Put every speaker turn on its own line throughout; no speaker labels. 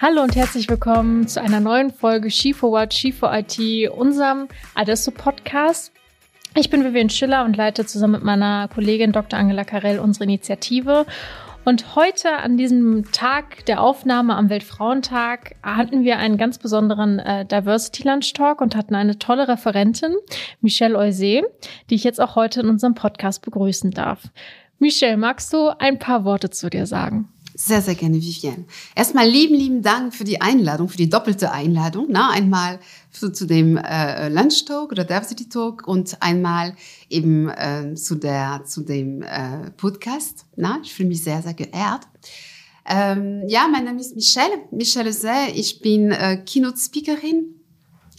Hallo und herzlich willkommen zu einer neuen Folge Ski Forward, Ski for IT, unserem Adesso Podcast. Ich bin Vivian Schiller und leite zusammen mit meiner Kollegin Dr. Angela Karell unsere Initiative. Und heute an diesem Tag der Aufnahme am Weltfrauentag hatten wir einen ganz besonderen äh, Diversity Lunch Talk und hatten eine tolle Referentin, Michelle Eusé, die ich jetzt auch heute in unserem Podcast begrüßen darf. Michelle, magst du ein paar Worte zu dir sagen?
Sehr, sehr gerne, Vivienne. Erstmal lieben, lieben Dank für die Einladung, für die doppelte Einladung. Na, einmal zu, zu dem äh, Lunch Talk oder Diversity Talk und einmal eben äh, zu der zu dem äh, Podcast. Na, ich fühle mich sehr, sehr geehrt. Ähm, ja, mein Name ist Michelle, Michelle Zay. Ich bin äh, Keynote Speakerin,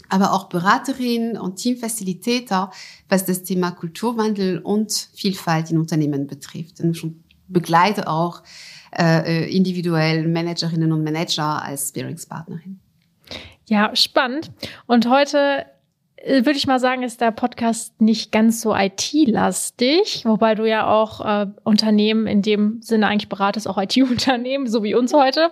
aber auch Beraterin und Teamfacilitator, was das Thema Kulturwandel und Vielfalt in Unternehmen betrifft. Und ich begleite auch äh, äh, individuell Managerinnen und Manager als Sparingspartnerin.
Ja, spannend. Und heute äh, würde ich mal sagen, ist der Podcast nicht ganz so IT-lastig, wobei du ja auch äh, Unternehmen in dem Sinne eigentlich beratest, auch IT-Unternehmen, so wie uns heute.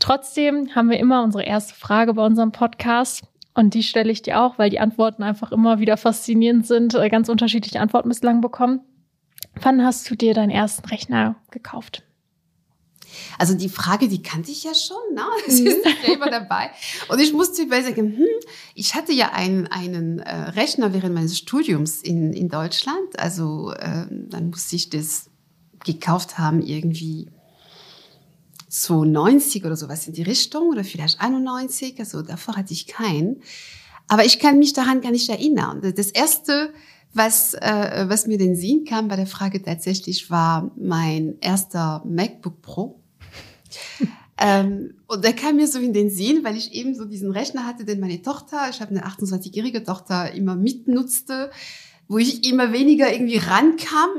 Trotzdem haben wir immer unsere erste Frage bei unserem Podcast. Und die stelle ich dir auch, weil die Antworten einfach immer wieder faszinierend sind, äh, ganz unterschiedliche Antworten bislang bekommen. Wann hast du dir deinen ersten Rechner gekauft?
Also die Frage, die kannte ich ja schon, ne? Das mhm. ist selber dabei. Und ich musste überlegen, hm, ich hatte ja einen, einen äh, Rechner während meines Studiums in, in Deutschland. Also äh, dann musste ich das gekauft haben, irgendwie 92 oder sowas in die Richtung oder vielleicht 91. Also davor hatte ich keinen. Aber ich kann mich daran gar nicht erinnern. Das erste, was, äh, was mir den Sinn kam bei der Frage tatsächlich, war mein erster MacBook Pro. ähm, und der kam mir so in den Sinn, weil ich eben so diesen Rechner hatte, den meine Tochter, ich habe eine 28-jährige Tochter, immer mitnutzte, wo ich immer weniger irgendwie rankam,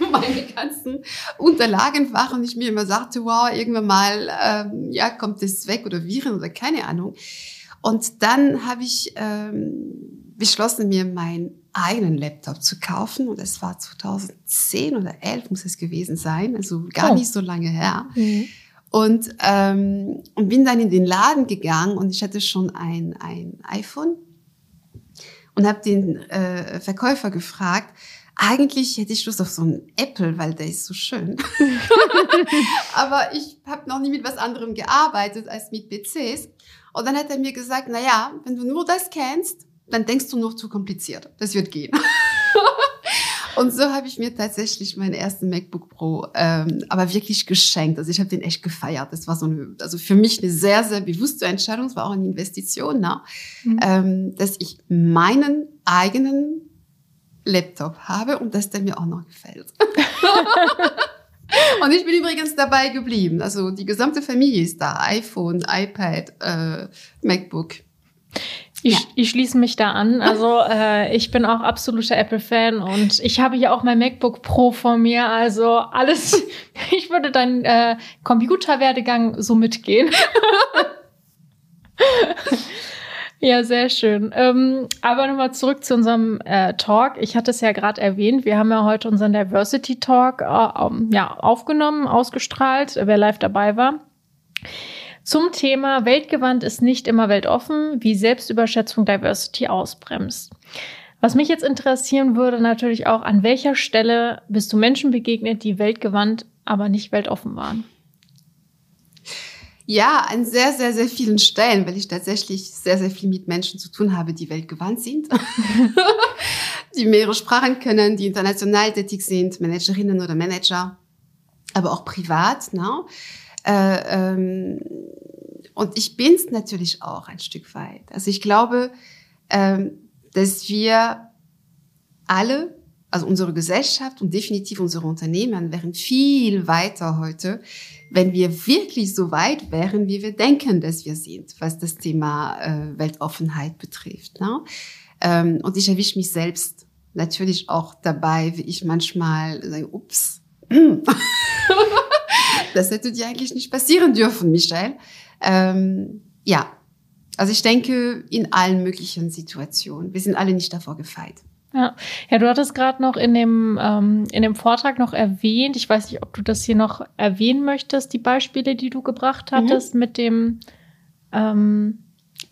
meine ganzen Unterlagen waren und ich mir immer sagte, wow, irgendwann mal, ähm, ja, kommt das weg oder Viren oder keine Ahnung. Und dann habe ich ähm, beschlossen, mir meinen eigenen Laptop zu kaufen. Und es war 2010 oder 11 muss es gewesen sein, also gar oh. nicht so lange her. Mhm. Und, ähm, und bin dann in den Laden gegangen und ich hatte schon ein, ein iPhone und habe den äh, Verkäufer gefragt, eigentlich hätte ich Lust auf so einen Apple, weil der ist so schön. Aber ich habe noch nie mit was anderem gearbeitet als mit PCs. Und dann hat er mir gesagt, na ja, wenn du nur das kennst, dann denkst du noch zu kompliziert. Das wird gehen. Und so habe ich mir tatsächlich meinen ersten MacBook Pro ähm, aber wirklich geschenkt. Also ich habe den echt gefeiert. Das war so eine, also für mich eine sehr, sehr bewusste Entscheidung. Es war auch eine Investition, ne? Mhm. Ähm, dass ich meinen eigenen Laptop habe und dass der mir auch noch gefällt. und ich bin übrigens dabei geblieben. Also die gesamte Familie ist da. iPhone, iPad, äh, MacBook.
Ich, ja. ich schließe mich da an. Also äh, ich bin auch absoluter Apple-Fan und ich habe hier auch mein MacBook Pro vor mir. Also alles, ich würde deinen äh, Computerwerdegang so mitgehen. ja, sehr schön. Ähm, aber nochmal zurück zu unserem äh, Talk. Ich hatte es ja gerade erwähnt, wir haben ja heute unseren Diversity Talk äh, um, ja, aufgenommen, ausgestrahlt, wer live dabei war. Zum Thema Weltgewandt ist nicht immer weltoffen, wie Selbstüberschätzung Diversity ausbremst. Was mich jetzt interessieren würde, natürlich auch, an welcher Stelle bist du Menschen begegnet, die weltgewandt, aber nicht weltoffen waren?
Ja, an sehr, sehr, sehr vielen Stellen, weil ich tatsächlich sehr, sehr viel mit Menschen zu tun habe, die weltgewandt sind, die mehrere Sprachen können, die international tätig sind, Managerinnen oder Manager, aber auch privat. Ne? Äh, ähm, und ich bin's natürlich auch ein Stück weit. Also ich glaube, ähm, dass wir alle, also unsere Gesellschaft und definitiv unsere Unternehmen wären viel weiter heute, wenn wir wirklich so weit wären, wie wir denken, dass wir sind, was das Thema äh, Weltoffenheit betrifft. Ne? Ähm, und ich erwische mich selbst natürlich auch dabei, wie ich manchmal sage, ups, das hätte dir eigentlich nicht passieren dürfen, Michelle. Ähm, ja, also ich denke in allen möglichen Situationen. Wir sind alle nicht davor gefeit.
Ja, ja du hattest gerade noch in dem, ähm, in dem Vortrag noch erwähnt, ich weiß nicht, ob du das hier noch erwähnen möchtest, die Beispiele, die du gebracht hattest mhm. mit dem, ähm,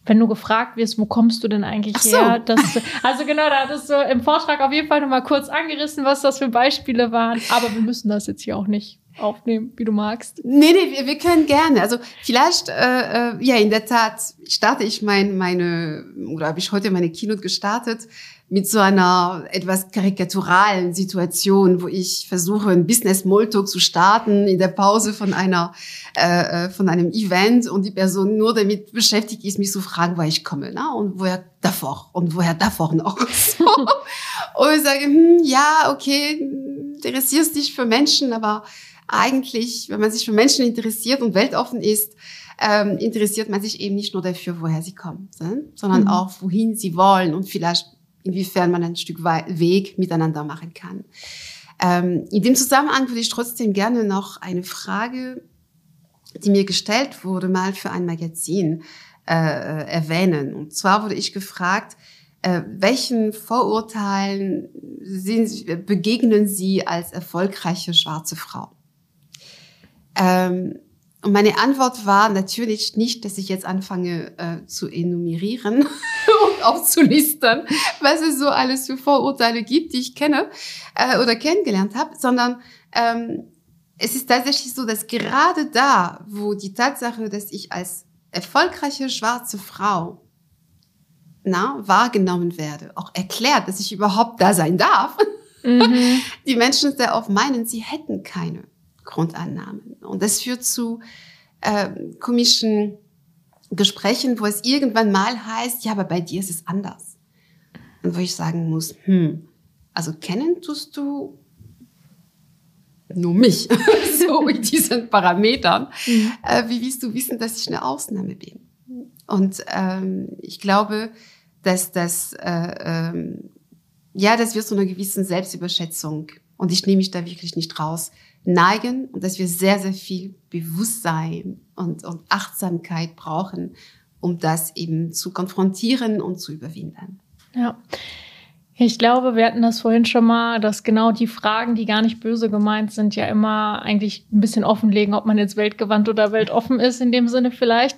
wenn du gefragt wirst, wo kommst du denn eigentlich so. her? Das, also genau, da hattest du im Vortrag auf jeden Fall noch mal kurz angerissen, was das für Beispiele waren. Aber wir müssen das jetzt hier auch nicht aufnehmen, wie du magst.
Nee, nee, wir, wir können gerne. Also vielleicht, äh, äh, ja, in der Tat starte ich mein, meine, oder habe ich heute meine Keynote gestartet mit so einer etwas karikaturalen Situation, wo ich versuche, ein Business Molto zu starten in der Pause von einer äh, äh, von einem Event und die Person nur damit beschäftigt ist, mich zu fragen, woher ich komme, ne? und woher davor und woher davor noch. So. und ich sage, hm, ja, okay, interessierst dich für Menschen, aber eigentlich, wenn man sich für Menschen interessiert und weltoffen ist, ähm, interessiert man sich eben nicht nur dafür, woher sie kommen, sondern mhm. auch, wohin sie wollen und vielleicht inwiefern man ein Stück Weg miteinander machen kann. Ähm, in dem Zusammenhang würde ich trotzdem gerne noch eine Frage, die mir gestellt wurde, mal für ein Magazin äh, erwähnen. Und zwar wurde ich gefragt, äh, welchen Vorurteilen sind, begegnen Sie als erfolgreiche schwarze Frau? Ähm, und meine Antwort war natürlich nicht, dass ich jetzt anfange äh, zu enumerieren und aufzulistern, was es so alles für Vorurteile gibt, die ich kenne äh, oder kennengelernt habe, sondern ähm, es ist tatsächlich so, dass gerade da, wo die Tatsache, dass ich als erfolgreiche schwarze Frau na, wahrgenommen werde, auch erklärt, dass ich überhaupt da sein darf, mhm. die Menschen sehr oft meinen, sie hätten keine Grundannahmen. Und das führt zu äh, komischen Gesprächen, wo es irgendwann mal heißt, ja, aber bei dir ist es anders. Und wo ich sagen muss, hm, also kennen tust du nur mich, so mit diesen Parametern. Mhm. Äh, wie willst du wissen, dass ich eine Ausnahme bin? Und ähm, ich glaube, dass das, äh, ähm, ja, dass wir so einer gewissen Selbstüberschätzung, und ich nehme mich da wirklich nicht raus, neigen und dass wir sehr, sehr viel Bewusstsein und, und Achtsamkeit brauchen, um das eben zu konfrontieren und zu überwinden.
Ja. Ich glaube, wir hatten das vorhin schon mal, dass genau die Fragen, die gar nicht böse gemeint sind, ja immer eigentlich ein bisschen offenlegen, ob man jetzt weltgewandt oder weltoffen ist, in dem Sinne vielleicht.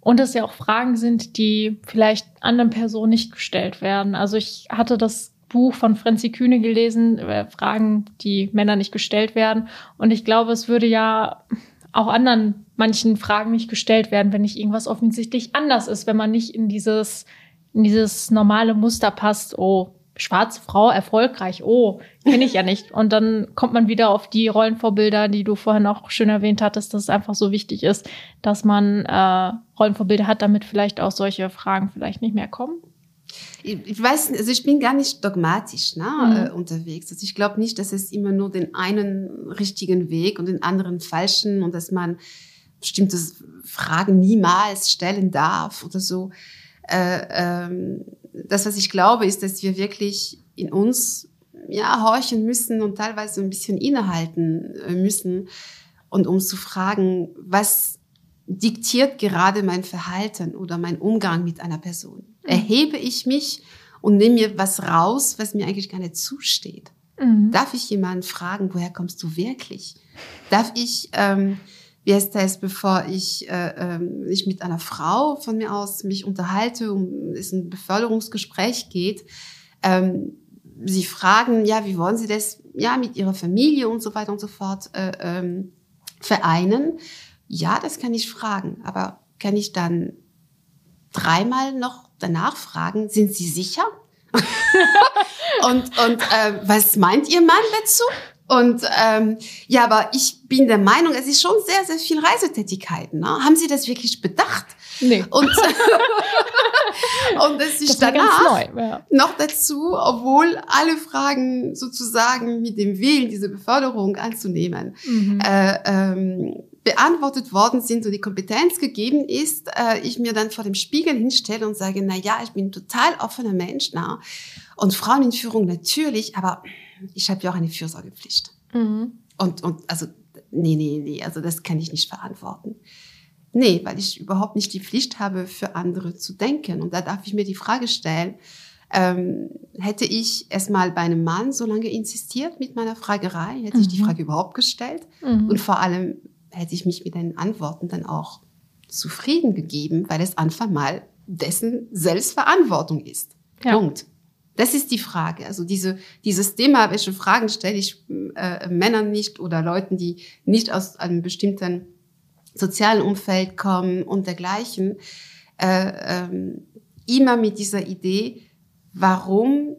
Und dass ja auch Fragen sind, die vielleicht anderen Personen nicht gestellt werden. Also ich hatte das Buch von Franzi Kühne gelesen, äh, Fragen, die Männer nicht gestellt werden. Und ich glaube, es würde ja auch anderen manchen Fragen nicht gestellt werden, wenn nicht irgendwas offensichtlich anders ist, wenn man nicht in dieses, in dieses normale Muster passt, oh, schwarze Frau erfolgreich, oh, kenne ich ja nicht. Und dann kommt man wieder auf die Rollenvorbilder, die du vorhin auch schön erwähnt hattest, dass es einfach so wichtig ist, dass man äh, Rollenvorbilder hat, damit vielleicht auch solche Fragen vielleicht nicht mehr kommen
ich weiß, also ich bin gar nicht dogmatisch ne, mhm. äh, unterwegs. Also ich glaube nicht, dass es immer nur den einen richtigen Weg und den anderen falschen und dass man bestimmte Fragen niemals stellen darf oder so. Äh, ähm, das, was ich glaube, ist, dass wir wirklich in uns ja horchen müssen und teilweise ein bisschen innehalten äh, müssen und um zu fragen, was diktiert gerade mein Verhalten oder mein Umgang mit einer Person? Mhm. Erhebe ich mich und nehme mir was raus, was mir eigentlich gar nicht zusteht? Mhm. Darf ich jemanden fragen, woher kommst du wirklich? Darf ich, ähm, wie heißt das, bevor ich, äh, ähm, ich mit einer Frau von mir aus mich unterhalte, um es ein Beförderungsgespräch geht, ähm, sie fragen, ja, wie wollen sie das, ja, mit ihrer Familie und so weiter und so fort äh, ähm, vereinen? Ja, das kann ich fragen, aber kann ich dann dreimal noch danach fragen, sind Sie sicher? und und äh, was meint Ihr Mann dazu? Und ähm, ja, aber ich bin der Meinung, es ist schon sehr, sehr viel Reisetätigkeiten. Ne? Haben Sie das wirklich bedacht?
Nee.
Und, und es ist danach neu, ja. noch dazu, obwohl alle Fragen sozusagen mit dem Willen, diese Beförderung anzunehmen, mhm. äh, ähm, beantwortet worden sind und die Kompetenz gegeben ist, äh, ich mir dann vor dem Spiegel hinstelle und sage, na ja, ich bin total offener Mensch, na. Und Frauen in Führung natürlich, aber ich habe ja auch eine Fürsorgepflicht. Mhm. Und, und also, nee, nee, nee, also das kann ich nicht verantworten. Nee, weil ich überhaupt nicht die Pflicht habe, für andere zu denken. Und da darf ich mir die Frage stellen, ähm, hätte ich erstmal bei einem Mann so lange insistiert mit meiner Fragerei, hätte mhm. ich die mhm. Frage überhaupt gestellt mhm. und vor allem hätte ich mich mit den Antworten dann auch zufrieden gegeben, weil es einfach mal dessen Selbstverantwortung ist. Ja. Punkt. Das ist die Frage. Also diese, dieses Thema, welche Fragen stelle ich äh, Männern nicht oder Leuten, die nicht aus einem bestimmten sozialen Umfeld kommen und dergleichen, äh, ähm, immer mit dieser Idee, warum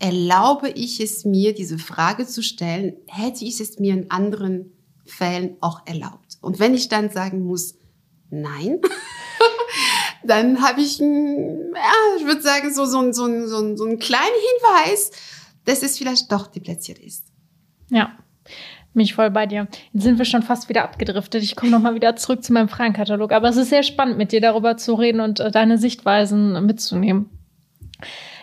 erlaube ich es mir, diese Frage zu stellen, hätte ich es mir in anderen Fällen auch erlaubt. Und wenn ich dann sagen muss, nein, dann habe ich, ja, ich würde sagen, so, so, so, so, so einen kleinen Hinweis, dass es vielleicht doch deplatziert ist.
Ja, mich voll bei dir. Jetzt sind wir schon fast wieder abgedriftet. Ich komme nochmal wieder zurück zu meinem Fragenkatalog. Aber es ist sehr spannend, mit dir darüber zu reden und äh, deine Sichtweisen mitzunehmen.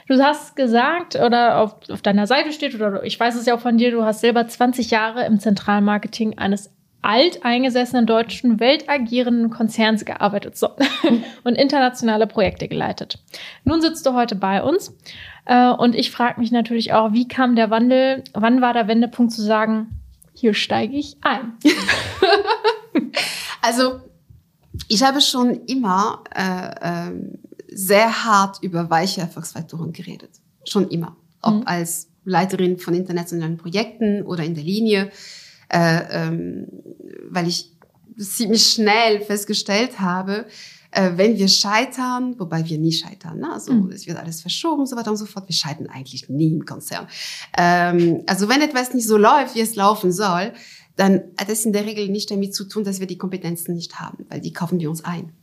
Du hast gesagt, oder auf, auf deiner Seite steht, oder ich weiß es ja auch von dir, du hast selber 20 Jahre im Zentralmarketing eines alteingesessenen deutschen weltagierenden Konzerns gearbeitet so, und internationale Projekte geleitet. Nun sitzt du heute bei uns äh, und ich frage mich natürlich auch, wie kam der Wandel, wann war der Wendepunkt zu sagen, hier steige ich ein?
also ich habe schon immer äh, äh, sehr hart über weiche Erfolgsfaktoren geredet. Schon immer. Ob mhm. als Leiterin von internationalen Projekten oder in der Linie äh, ähm, weil ich ziemlich schnell festgestellt habe, äh, wenn wir scheitern, wobei wir nie scheitern, ne? also mhm. es wird alles verschoben, so weiter und so fort, wir scheitern eigentlich nie im Konzern. Ähm, also wenn etwas nicht so läuft, wie es laufen soll, dann hat es in der Regel nicht damit zu tun, dass wir die Kompetenzen nicht haben, weil die kaufen wir uns ein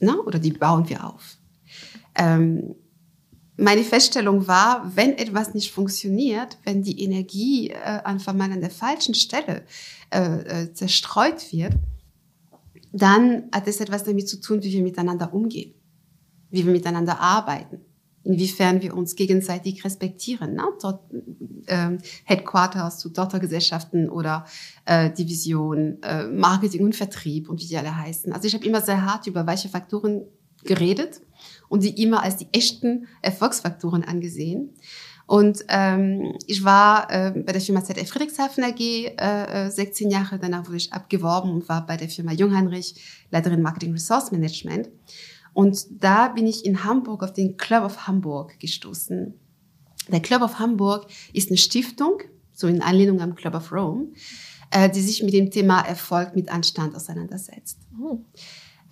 ne? oder die bauen wir auf. Ähm, meine Feststellung war, wenn etwas nicht funktioniert, wenn die Energie äh, einfach mal an der falschen Stelle äh, äh, zerstreut wird, dann hat es etwas damit zu tun, wie wir miteinander umgehen, wie wir miteinander arbeiten, inwiefern wir uns gegenseitig respektieren. Ne? Dort, äh, Headquarters zu Tochtergesellschaften oder äh, Division, äh, Marketing und Vertrieb und wie die alle heißen. Also ich habe immer sehr hart über welche Faktoren geredet und sie immer als die echten Erfolgsfaktoren angesehen. Und ähm, ich war äh, bei der Firma ZF Friedrichshafen AG äh, 16 äh, Jahre, danach wurde ich abgeworben und war bei der Firma Jungheinrich Leiterin Marketing Resource Management. Und da bin ich in Hamburg auf den Club of Hamburg gestoßen. Der Club of Hamburg ist eine Stiftung, so in Anlehnung am Club of Rome, äh, die sich mit dem Thema Erfolg mit Anstand auseinandersetzt. Oh.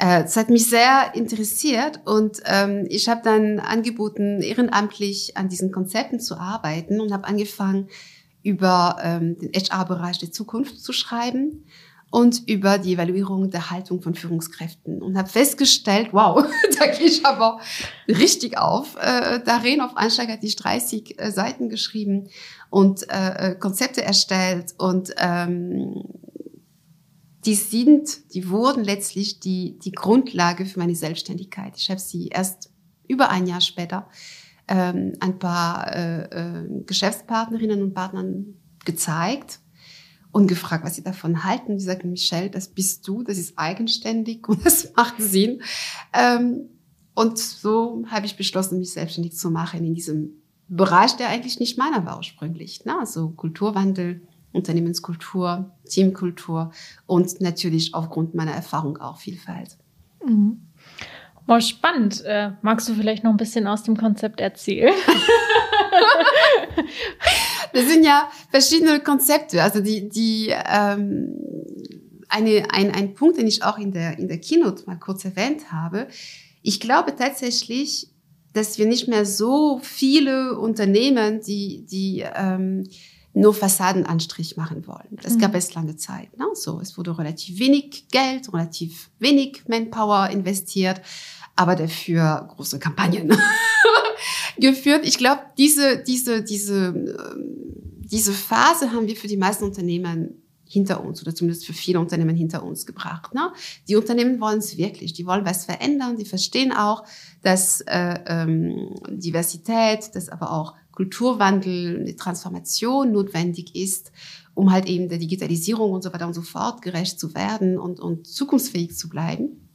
Äh, das hat mich sehr interessiert und ähm, ich habe dann angeboten, ehrenamtlich an diesen Konzepten zu arbeiten und habe angefangen, über ähm, den HR-Bereich der Zukunft zu schreiben und über die Evaluierung der Haltung von Führungskräften und habe festgestellt, wow, da gehe ich aber richtig auf. Äh, darin auf Anschlag hatte ich 30 äh, Seiten geschrieben und äh, äh, Konzepte erstellt und ähm, die sind, die wurden letztlich die, die Grundlage für meine Selbstständigkeit. Ich habe sie erst über ein Jahr später ähm, ein paar äh, äh, Geschäftspartnerinnen und Partnern gezeigt und gefragt, was sie davon halten. Die sagten, Michelle, das bist du, das ist eigenständig und das macht Sinn. Ähm, und so habe ich beschlossen, mich selbstständig zu machen in diesem Bereich, der eigentlich nicht meiner war ursprünglich. Ne? Also Kulturwandel, Unternehmenskultur, Teamkultur und natürlich aufgrund meiner Erfahrung auch Vielfalt.
Mhm. Boah, spannend. Äh, magst du vielleicht noch ein bisschen aus dem Konzept erzählen?
das sind ja verschiedene Konzepte. Also die, die ähm, eine, ein, ein Punkt, den ich auch in der, in der Keynote mal kurz erwähnt habe. Ich glaube tatsächlich, dass wir nicht mehr so viele Unternehmen, die, die ähm, nur Fassadenanstrich machen wollen. Das mhm. gab es lange Zeit. Ne? So, es wurde relativ wenig Geld, relativ wenig Manpower investiert, aber dafür große Kampagnen geführt. Ich glaube, diese, diese, diese, ähm, diese Phase haben wir für die meisten Unternehmen hinter uns oder zumindest für viele Unternehmen hinter uns gebracht. Ne? Die Unternehmen wollen es wirklich, die wollen was verändern, die verstehen auch, dass äh, ähm, Diversität, dass aber auch Kulturwandel, eine Transformation notwendig ist, um halt eben der Digitalisierung und so weiter und so fort gerecht zu werden und, und zukunftsfähig zu bleiben.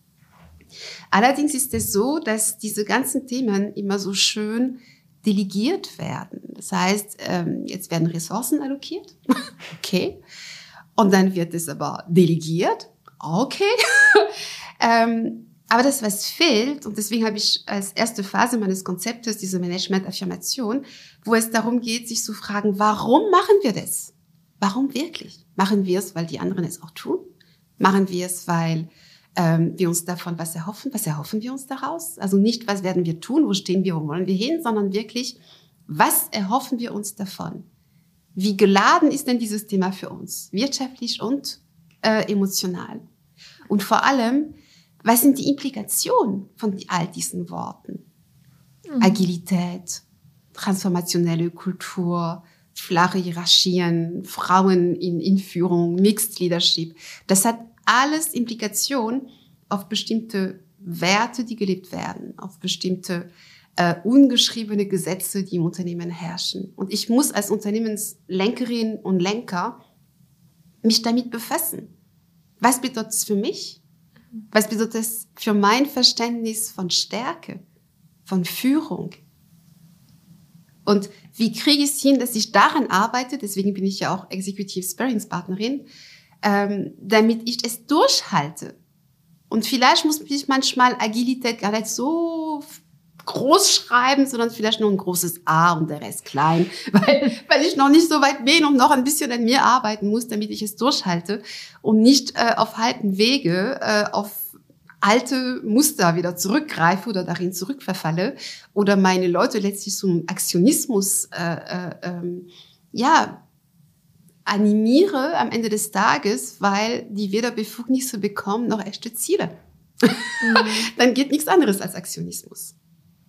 Allerdings ist es so, dass diese ganzen Themen immer so schön delegiert werden. Das heißt, ähm, jetzt werden Ressourcen allokiert. okay. Und dann wird es aber delegiert. Okay. aber das, was fehlt, und deswegen habe ich als erste Phase meines Konzeptes diese Management-Affirmation, wo es darum geht, sich zu fragen, warum machen wir das? Warum wirklich? Machen wir es, weil die anderen es auch tun? Machen wir es, weil ähm, wir uns davon was erhoffen? Was erhoffen wir uns daraus? Also nicht, was werden wir tun, wo stehen wir, wo wollen wir hin, sondern wirklich, was erhoffen wir uns davon? Wie geladen ist denn dieses Thema für uns, wirtschaftlich und äh, emotional? Und vor allem, was sind die Implikationen von all diesen Worten? Mhm. Agilität, transformationelle Kultur, flache Hierarchien, Frauen in, in Führung, Mixed Leadership. Das hat alles Implikationen auf bestimmte Werte, die gelebt werden, auf bestimmte äh, ungeschriebene Gesetze, die im Unternehmen herrschen. Und ich muss als Unternehmenslenkerin und Lenker mich damit befassen. Was bedeutet es für mich? Was bedeutet es für mein Verständnis von Stärke, von Führung? Und wie kriege ich es hin, dass ich daran arbeite? Deswegen bin ich ja auch Executive Sparringspartnerin, ähm, damit ich es durchhalte. Und vielleicht muss ich manchmal Agilität gar nicht so groß schreiben, sondern vielleicht nur ein großes A und der Rest klein, weil, weil ich noch nicht so weit bin und noch ein bisschen an mir arbeiten muss, damit ich es durchhalte und nicht äh, auf halten Wege äh, auf alte Muster wieder zurückgreife oder darin zurückverfalle oder meine Leute letztlich zum Aktionismus äh, äh, ähm, ja animiere am Ende des Tages, weil die weder Befugnisse bekommen noch echte Ziele. Mhm. Dann geht nichts anderes als Aktionismus.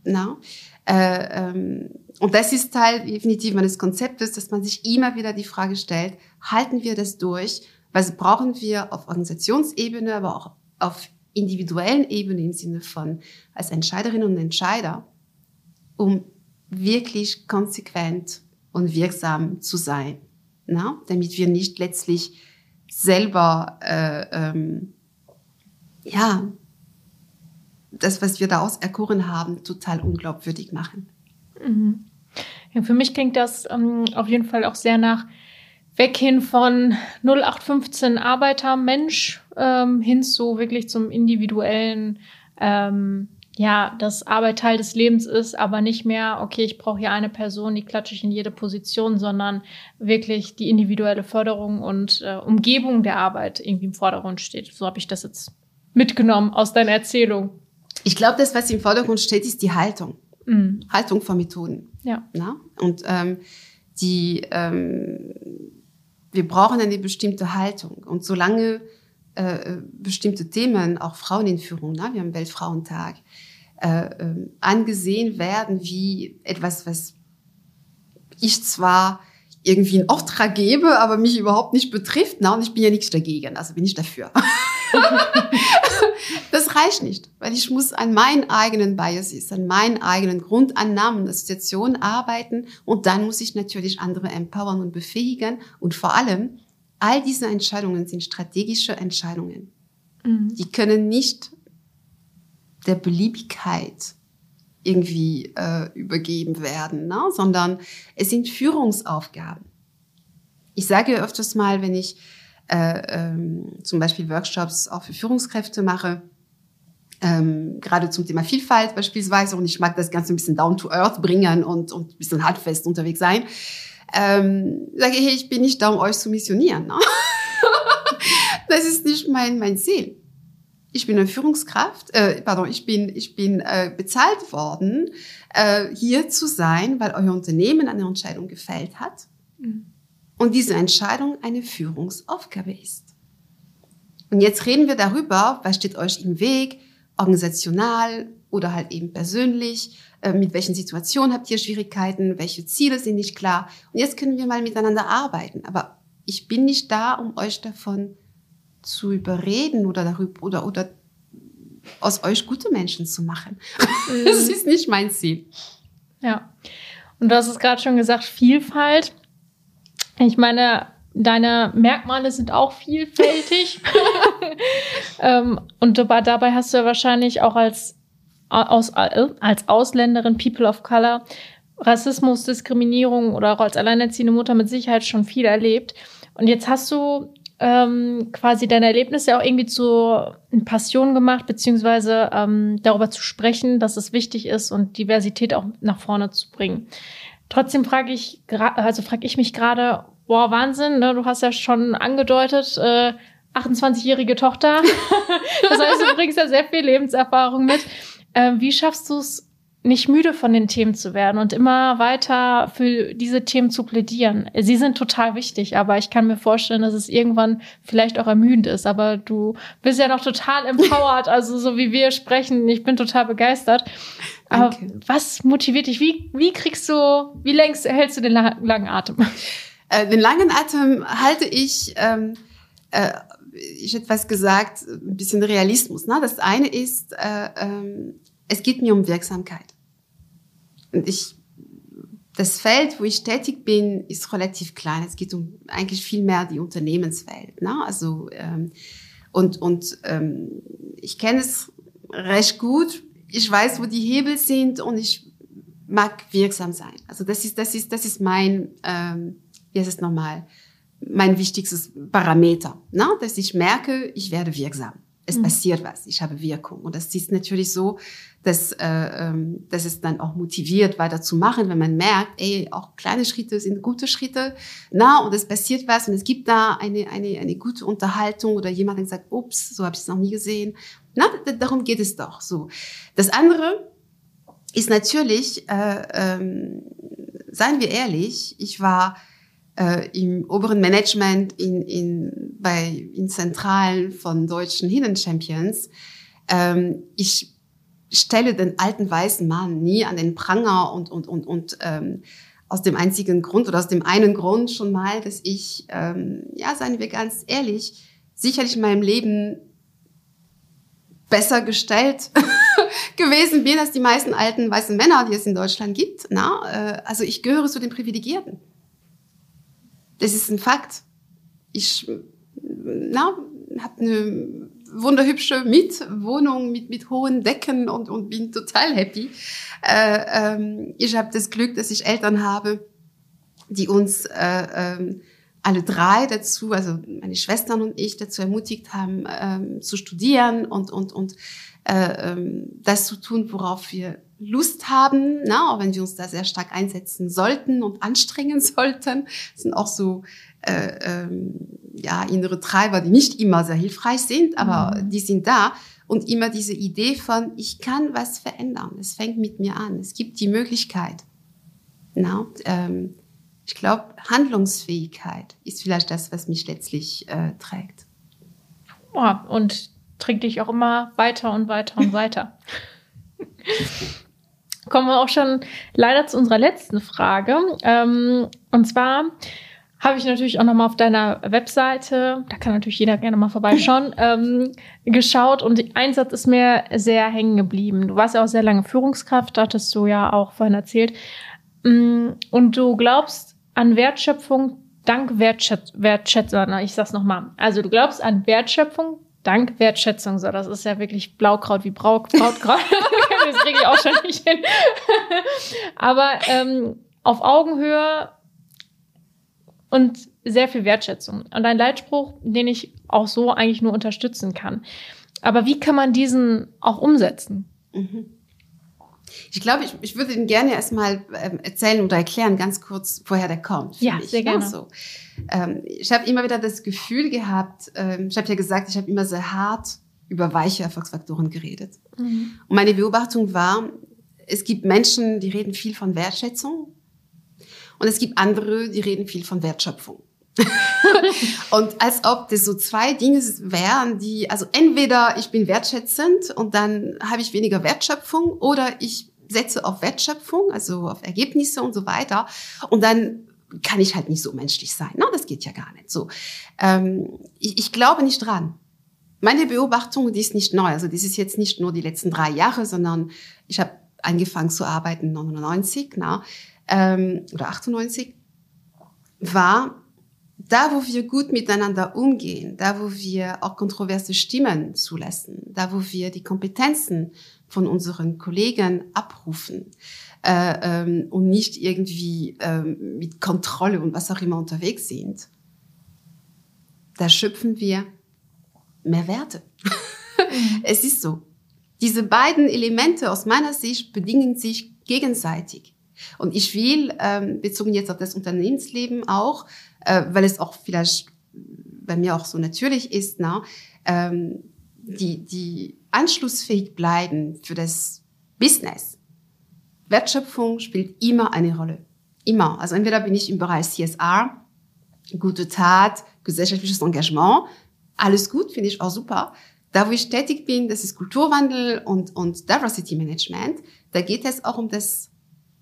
Na? Äh, ähm, und das ist Teil definitiv meines Konzeptes, dass man sich immer wieder die Frage stellt, halten wir das durch? Was brauchen wir auf Organisationsebene, aber auch auf individuellen Ebene im Sinne von als Entscheiderinnen und Entscheider, um wirklich konsequent und wirksam zu sein, na? damit wir nicht letztlich selber äh, ähm, ja das, was wir daraus erkoren haben, total unglaubwürdig machen.
Mhm. Ja, für mich klingt das ähm, auf jeden Fall auch sehr nach weg hin von 0815 Arbeiter, Mensch ähm, hin zu wirklich zum individuellen, ähm, ja, dass Arbeit Teil des Lebens ist, aber nicht mehr, okay, ich brauche hier eine Person, die klatsche ich in jede Position, sondern wirklich die individuelle Förderung und äh, Umgebung der Arbeit irgendwie im Vordergrund steht. So habe ich das jetzt mitgenommen aus deiner Erzählung.
Ich glaube, das, was im Vordergrund steht, ist die Haltung. Mhm. Haltung von Methoden.
Ja.
Na? Und ähm, die, ähm, wir brauchen eine bestimmte Haltung. Und solange äh, bestimmte Themen, auch Frauen in Führung, na? wir haben Weltfrauentag, äh, äh, angesehen werden wie etwas, was ich zwar irgendwie einen Auftrag gebe, aber mich überhaupt nicht betrifft. Na, und ich bin ja nichts dagegen, also bin ich dafür. das reicht nicht, weil ich muss an meinen eigenen Biases, an meinen eigenen Grundannahmen, Assoziationen arbeiten und dann muss ich natürlich andere empowern und befähigen und vor allem all diese Entscheidungen sind strategische Entscheidungen. Mhm. Die können nicht der Beliebigkeit irgendwie äh, übergeben werden, ne? sondern es sind Führungsaufgaben. Ich sage öfters mal, wenn ich äh, ähm, zum Beispiel Workshops auch für Führungskräfte mache, ähm, gerade zum Thema Vielfalt beispielsweise und ich mag das Ganze ein bisschen down to earth bringen und, und ein bisschen handfest unterwegs sein, ähm, sage ich, hey, ich bin nicht da, um euch zu missionieren. Ne? das ist nicht mein, mein Ziel. Ich bin eine Führungskraft, äh, pardon, ich bin, ich bin äh, bezahlt worden, äh, hier zu sein, weil euer Unternehmen eine Entscheidung gefällt hat. Mhm und diese Entscheidung eine Führungsaufgabe ist. Und jetzt reden wir darüber, was steht euch im Weg, organisational oder halt eben persönlich, äh, mit welchen Situationen habt ihr Schwierigkeiten, welche Ziele sind nicht klar. Und jetzt können wir mal miteinander arbeiten. Aber ich bin nicht da, um euch davon zu überreden oder darüber oder, oder aus euch gute Menschen zu machen. Mhm. Das ist nicht mein Ziel.
Ja. Und du hast es gerade schon gesagt, Vielfalt. Ich meine, deine Merkmale sind auch vielfältig. ähm, und dabei, hast du ja wahrscheinlich auch als, aus, als Ausländerin, People of Color, Rassismus, Diskriminierung oder auch als alleinerziehende Mutter mit Sicherheit schon viel erlebt. Und jetzt hast du ähm, quasi deine Erlebnisse auch irgendwie zu Passion gemacht, beziehungsweise ähm, darüber zu sprechen, dass es wichtig ist und Diversität auch nach vorne zu bringen. Trotzdem frage ich, also frage ich mich gerade, boah, Wahnsinn, ne? du hast ja schon angedeutet, äh, 28-jährige Tochter. das heißt, du bringst ja sehr viel Lebenserfahrung mit. Äh, wie schaffst du es, nicht müde von den Themen zu werden und immer weiter für diese Themen zu plädieren. Sie sind total wichtig, aber ich kann mir vorstellen, dass es irgendwann vielleicht auch ermüdend ist. Aber du bist ja noch total empowered, also so wie wir sprechen. Ich bin total begeistert. Aber Danke. was motiviert dich? Wie, wie kriegst du, wie längst hältst du den langen Atem?
Äh, den langen Atem halte ich, ähm, äh, ich hätte was gesagt, ein bisschen Realismus. Ne? Das eine ist, äh, ähm, es geht mir um Wirksamkeit. Und ich, das Feld, wo ich tätig bin, ist relativ klein. Es geht um eigentlich viel mehr die Unternehmenswelt. Ne? Also, ähm, und, und ähm, ich kenne es recht gut. Ich weiß, wo die Hebel sind und ich mag wirksam sein. Also das ist, das ist, das ist mein, ähm, wie ist es nochmal, mein wichtigstes Parameter, ne? dass ich merke, ich werde wirksam es mhm. passiert was, ich habe Wirkung. Und das ist natürlich so, dass, äh, ähm, dass es dann auch motiviert, weiterzumachen, wenn man merkt, ey, auch kleine Schritte sind gute Schritte, na, und es passiert was und es gibt da eine, eine, eine gute Unterhaltung oder jemand, der sagt, ups, so habe ich es noch nie gesehen. Na, darum geht es doch so. Das andere ist natürlich, äh, ähm, seien wir ehrlich, ich war äh, im oberen Management in, in, bei, in Zentralen von deutschen Hidden Champions. Ähm, ich stelle den alten weißen Mann nie an den Pranger und, und, und, und ähm, aus dem einzigen Grund oder aus dem einen Grund schon mal, dass ich, ähm, ja, seien wir ganz ehrlich, sicherlich in meinem Leben besser gestellt gewesen bin als die meisten alten weißen Männer, die es in Deutschland gibt. Na? Äh, also ich gehöre zu den Privilegierten. Das ist ein Fakt. Ich na, habe eine wunderhübsche Mietwohnung mit, mit hohen Decken und, und bin total happy. Äh, ähm, ich habe das Glück, dass ich Eltern habe, die uns äh, äh, alle drei dazu, also meine Schwestern und ich, dazu ermutigt haben, ähm, zu studieren und, und, und äh, ähm, das zu tun, worauf wir Lust haben, na, auch wenn wir uns da sehr stark einsetzen sollten und anstrengen sollten. Das sind auch so äh, ähm, ja, innere Treiber, die nicht immer sehr hilfreich sind, aber mhm. die sind da. Und immer diese Idee von, ich kann was verändern. Es fängt mit mir an. Es gibt die Möglichkeit. Na, ähm, ich glaube, Handlungsfähigkeit ist vielleicht das, was mich letztlich äh, trägt.
Ja, und trägt dich auch immer weiter und weiter und weiter. Kommen wir auch schon leider zu unserer letzten Frage. Ähm, und zwar habe ich natürlich auch noch mal auf deiner Webseite, da kann natürlich jeder gerne mal vorbeischauen, ähm, geschaut und ein Satz ist mir sehr hängen geblieben. Du warst ja auch sehr lange Führungskraft, hattest du ja auch vorhin erzählt. Mm, und du glaubst an Wertschöpfung dank Wertschätz Wertschätzung. Ich sag's noch mal. Also du glaubst an Wertschöpfung dank Wertschätzung. So, das ist ja wirklich Blaukraut wie Brau Brautkraut. das kriege ich auch schon nicht hin. Aber ähm, auf Augenhöhe und sehr viel Wertschätzung. Und ein Leitspruch, den ich auch so eigentlich nur unterstützen kann. Aber wie kann man diesen auch umsetzen? Mhm.
Ich glaube, ich, ich würde ihn gerne erstmal ähm, erzählen oder erklären, ganz kurz, woher der kommt.
Ja, ich, sehr ne? gerne.
So. Ähm, ich habe immer wieder das Gefühl gehabt, ähm, ich habe ja gesagt, ich habe immer sehr hart über weiche Erfolgsfaktoren geredet. Mhm. Und meine Beobachtung war, es gibt Menschen, die reden viel von Wertschätzung und es gibt andere, die reden viel von Wertschöpfung. und als ob das so zwei Dinge wären, die, also entweder ich bin wertschätzend und dann habe ich weniger Wertschöpfung oder ich setze auf Wertschöpfung, also auf Ergebnisse und so weiter. Und dann kann ich halt nicht so menschlich sein. No, das geht ja gar nicht so. Ähm, ich, ich glaube nicht dran. Meine Beobachtung, die ist nicht neu. Also das ist jetzt nicht nur die letzten drei Jahre, sondern ich habe angefangen zu arbeiten 99 na, ähm, oder 98, war, da wo wir gut miteinander umgehen, da wo wir auch kontroverse Stimmen zulassen, da wo wir die Kompetenzen von unseren Kollegen abrufen, äh, ähm, und nicht irgendwie ähm, mit Kontrolle und was auch immer unterwegs sind, da schöpfen wir mehr Werte. Es ist so. Diese beiden Elemente aus meiner Sicht bedingen sich gegenseitig. Und ich will, ähm, bezogen jetzt auf das Unternehmensleben auch, äh, weil es auch vielleicht bei mir auch so natürlich ist, na, ähm, die, die anschlussfähig bleiben für das Business. Wertschöpfung spielt immer eine Rolle. Immer. Also entweder bin ich im Bereich CSR, gute Tat, gesellschaftliches Engagement, alles gut, finde ich auch super. Da, wo ich tätig bin, das ist Kulturwandel und, und Diversity Management. Da geht es auch um das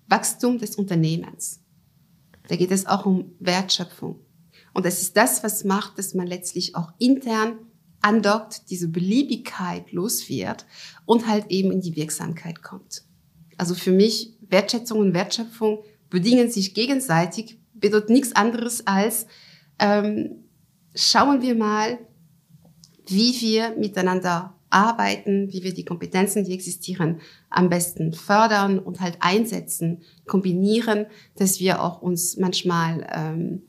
Wachstum des Unternehmens. Da geht es auch um Wertschöpfung. Und das ist das, was macht, dass man letztlich auch intern andockt, diese Beliebigkeit los wird und halt eben in die Wirksamkeit kommt. Also für mich, Wertschätzung und Wertschöpfung bedingen sich gegenseitig, bedeutet nichts anderes als, ähm, schauen wir mal, wie wir miteinander arbeiten, wie wir die Kompetenzen, die existieren, am besten fördern und halt einsetzen, kombinieren, dass wir auch uns manchmal ähm,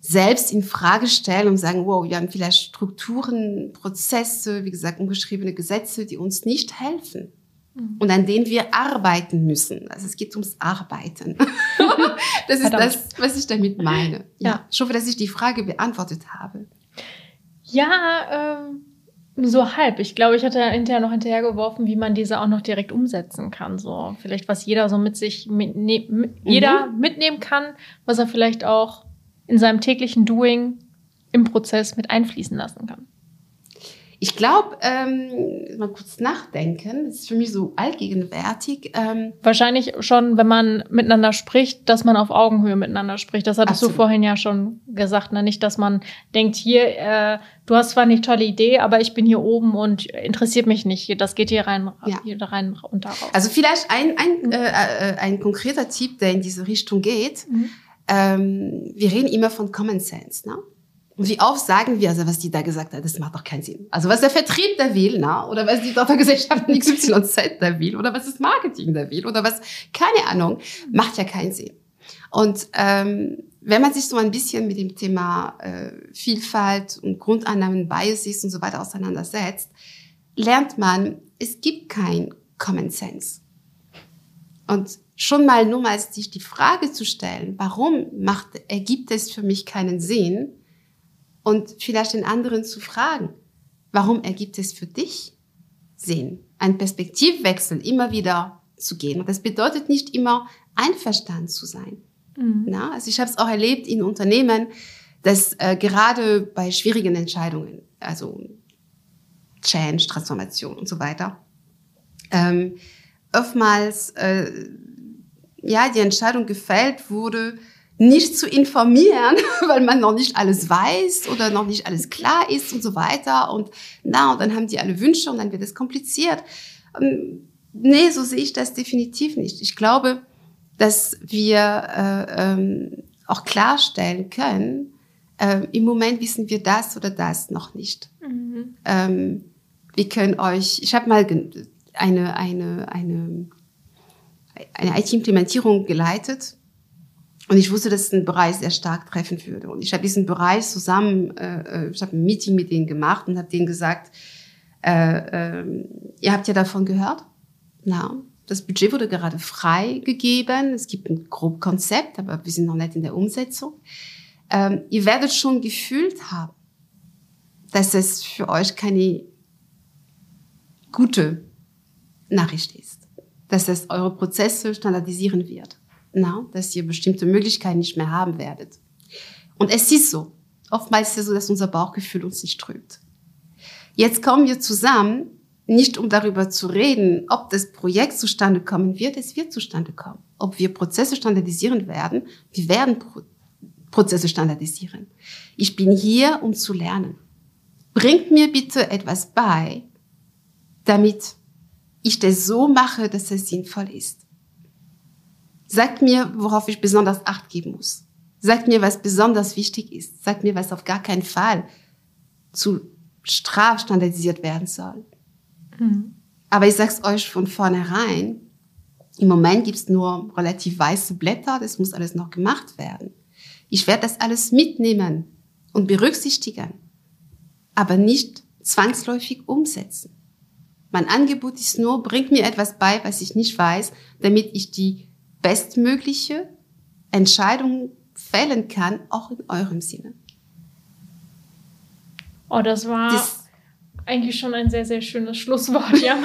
selbst in Frage stellen und sagen, wow, wir haben vielleicht Strukturen, Prozesse, wie gesagt, ungeschriebene Gesetze, die uns nicht helfen mhm. und an denen wir arbeiten müssen. Also es geht ums Arbeiten. das ist Verdammt. das, was ich damit meine. Ja. ja. Ich hoffe, dass ich die Frage beantwortet habe.
Ja, ähm, so halb. Ich glaube, ich hatte hinterher noch hinterhergeworfen, wie man diese auch noch direkt umsetzen kann. So vielleicht, was jeder so mit sich, mitne mit, jeder mhm. mitnehmen kann, was er vielleicht auch in seinem täglichen Doing im Prozess mit einfließen lassen kann.
Ich glaube, ähm, mal kurz nachdenken, das ist für mich so allgegenwärtig. Ähm
Wahrscheinlich schon, wenn man miteinander spricht, dass man auf Augenhöhe miteinander spricht. Das hattest Absolut. du vorhin ja schon gesagt, ne? nicht, dass man denkt, hier, äh, du hast zwar eine tolle Idee, aber ich bin hier oben und interessiert mich nicht. Das geht hier rein, ja. hier rein und darauf.
Also vielleicht ein, ein, mhm. äh, äh, ein konkreter Tipp, der in diese Richtung geht. Mhm. Ähm, wir reden immer von Common Sense, ne? Und wie oft sagen wir, also was die da gesagt hat, das macht doch keinen Sinn. Also was der Vertrieb da will, na, oder was die Tochtergesellschaft XYZ da will, oder was das Marketing da will, oder was, keine Ahnung, macht ja keinen Sinn. Und ähm, wenn man sich so ein bisschen mit dem Thema äh, Vielfalt und Grundannahmen, Biases und so weiter auseinandersetzt, lernt man, es gibt kein Common Sense. Und schon mal nur mal sich die Frage zu stellen, warum macht, ergibt es für mich keinen Sinn, und vielleicht den anderen zu fragen, warum ergibt es für dich Sinn, einen Perspektivwechsel immer wieder zu gehen. Und das bedeutet nicht immer einverstanden zu sein. Mhm. Na, also ich habe es auch erlebt in Unternehmen, dass äh, gerade bei schwierigen Entscheidungen, also Change, Transformation und so weiter, ähm, oftmals äh, ja die Entscheidung gefällt wurde, nicht zu informieren, weil man noch nicht alles weiß oder noch nicht alles klar ist und so weiter. Und na, und dann haben die alle Wünsche und dann wird es kompliziert. Ähm, nee, so sehe ich das definitiv nicht. Ich glaube, dass wir äh, ähm, auch klarstellen können, äh, im Moment wissen wir das oder das noch nicht. Mhm. Ähm, wir können euch, ich habe mal eine, eine, eine, eine IT-Implementierung geleitet und ich wusste, dass es einen Bereich sehr stark treffen würde. Und ich habe diesen Bereich zusammen, äh, äh ich habe ein Meeting mit denen gemacht und habe denen gesagt, äh, äh, ihr habt ja davon gehört. Na, das Budget wurde gerade freigegeben. Es gibt ein grob Konzept, aber wir sind noch nicht in der Umsetzung. Ähm, ihr werdet schon gefühlt haben, dass es für euch keine gute Nachricht ist, dass es eure Prozesse standardisieren wird na, dass ihr bestimmte Möglichkeiten nicht mehr haben werdet. Und es ist so. Oftmals ist es so, dass unser Bauchgefühl uns nicht trübt. Jetzt kommen wir zusammen, nicht um darüber zu reden, ob das Projekt zustande kommen wird, es wird zustande kommen. Ob wir Prozesse standardisieren werden, wir werden Pro Prozesse standardisieren. Ich bin hier, um zu lernen. Bringt mir bitte etwas bei, damit ich das so mache, dass es sinnvoll ist. Sagt mir, worauf ich besonders Acht geben muss. Sagt mir, was besonders wichtig ist. Sagt mir, was auf gar keinen Fall zu strafstandardisiert werden soll. Mhm. Aber ich sag's euch von vornherein, Im Moment gibt's nur relativ weiße Blätter, das muss alles noch gemacht werden. Ich werde das alles mitnehmen und berücksichtigen, aber nicht zwangsläufig umsetzen. Mein Angebot ist nur, bringt mir etwas bei, was ich nicht weiß, damit ich die bestmögliche Entscheidung fällen kann, auch in eurem Sinne.
Oh, das war das, eigentlich schon ein sehr, sehr schönes Schlusswort, ja.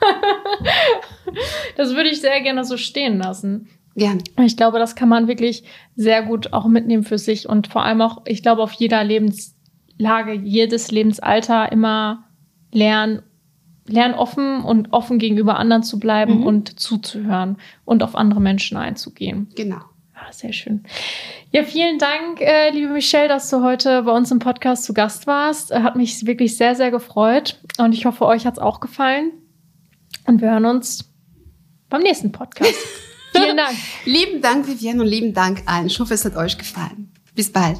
das würde ich sehr gerne so stehen lassen.
Gern.
Ich glaube, das kann man wirklich sehr gut auch mitnehmen für sich und vor allem auch, ich glaube, auf jeder Lebenslage, jedes Lebensalter immer lernen, lernen offen und offen gegenüber anderen zu bleiben mhm. und zuzuhören und auf andere Menschen einzugehen.
Genau.
Ah, sehr schön. Ja, vielen Dank, äh, liebe Michelle, dass du heute bei uns im Podcast zu Gast warst. Hat mich wirklich sehr, sehr gefreut und ich hoffe, euch hat es auch gefallen. Und wir hören uns beim nächsten Podcast. Vielen Dank.
lieben Dank, Vivienne, und lieben Dank allen. Ich hoffe, es hat euch gefallen. Bis bald.